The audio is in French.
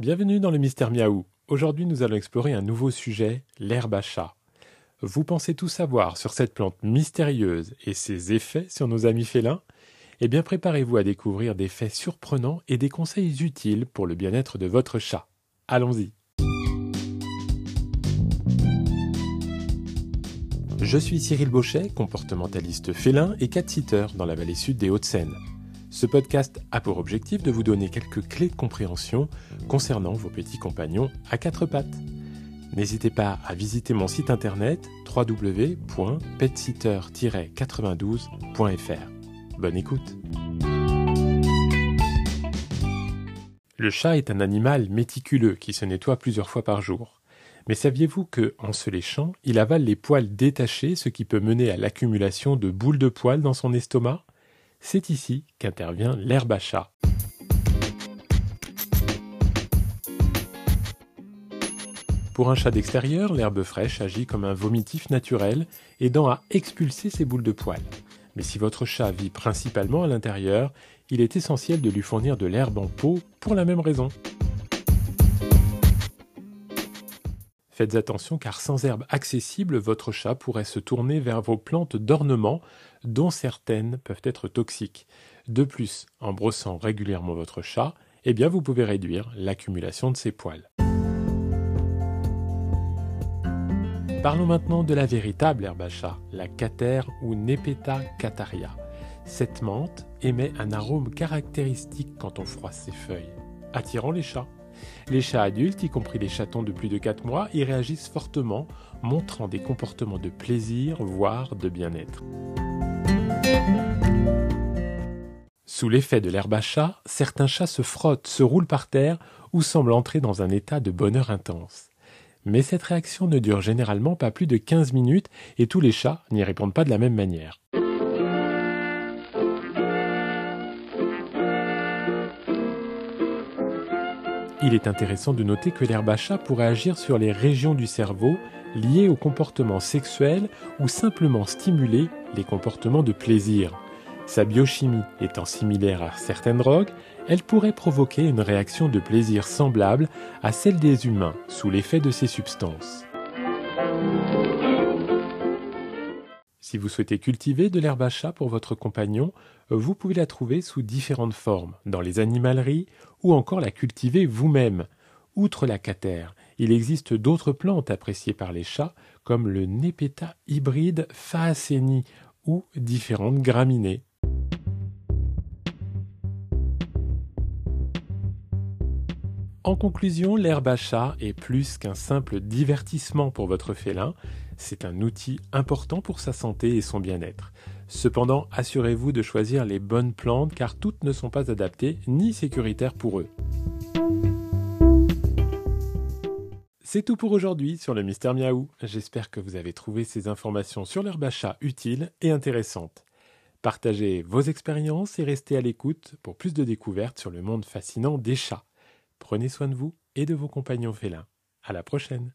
Bienvenue dans le Mystère Miaou. Aujourd'hui, nous allons explorer un nouveau sujet, l'herbe à chat. Vous pensez tout savoir sur cette plante mystérieuse et ses effets sur nos amis félins? Eh bien, préparez-vous à découvrir des faits surprenants et des conseils utiles pour le bien-être de votre chat. Allons-y. Je suis Cyril Bauchet, comportementaliste félin et cat-sitter dans la vallée sud des Hauts-de-Seine. Ce podcast a pour objectif de vous donner quelques clés de compréhension concernant vos petits compagnons à quatre pattes. N'hésitez pas à visiter mon site internet www.petsitter-92.fr. Bonne écoute. Le chat est un animal méticuleux qui se nettoie plusieurs fois par jour. Mais saviez-vous que, en se léchant, il avale les poils détachés, ce qui peut mener à l'accumulation de boules de poils dans son estomac? C'est ici qu'intervient l'herbe à chat. Pour un chat d'extérieur, l'herbe fraîche agit comme un vomitif naturel, aidant à expulser ses boules de poils. Mais si votre chat vit principalement à l'intérieur, il est essentiel de lui fournir de l'herbe en pot pour la même raison. Faites attention car sans herbe accessible, votre chat pourrait se tourner vers vos plantes d'ornement, dont certaines peuvent être toxiques. De plus, en brossant régulièrement votre chat, eh bien vous pouvez réduire l'accumulation de ses poils. Parlons maintenant de la véritable herbe à chat, la Cater ou Nepeta cataria. Cette menthe émet un arôme caractéristique quand on froisse ses feuilles, attirant les chats. Les chats adultes, y compris les chatons de plus de 4 mois, y réagissent fortement, montrant des comportements de plaisir, voire de bien-être. Sous l'effet de l'herbe à chat, certains chats se frottent, se roulent par terre ou semblent entrer dans un état de bonheur intense. Mais cette réaction ne dure généralement pas plus de 15 minutes et tous les chats n'y répondent pas de la même manière. Il est intéressant de noter que chat pourrait agir sur les régions du cerveau liées au comportement sexuel ou simplement stimuler les comportements de plaisir. Sa biochimie étant similaire à certaines drogues, elle pourrait provoquer une réaction de plaisir semblable à celle des humains sous l'effet de ces substances. Si vous souhaitez cultiver de l'herbe à chat pour votre compagnon, vous pouvez la trouver sous différentes formes, dans les animaleries ou encore la cultiver vous-même. Outre la catère, il existe d'autres plantes appréciées par les chats comme le Nepeta hybride Faaceni ou différentes graminées. En conclusion, l'herbe à chat est plus qu'un simple divertissement pour votre félin, c'est un outil important pour sa santé et son bien-être. Cependant, assurez-vous de choisir les bonnes plantes car toutes ne sont pas adaptées ni sécuritaires pour eux. C'est tout pour aujourd'hui sur le Mystère Miaou. J'espère que vous avez trouvé ces informations sur l'herbe à chat utiles et intéressantes. Partagez vos expériences et restez à l'écoute pour plus de découvertes sur le monde fascinant des chats. Prenez soin de vous et de vos compagnons félins. À la prochaine!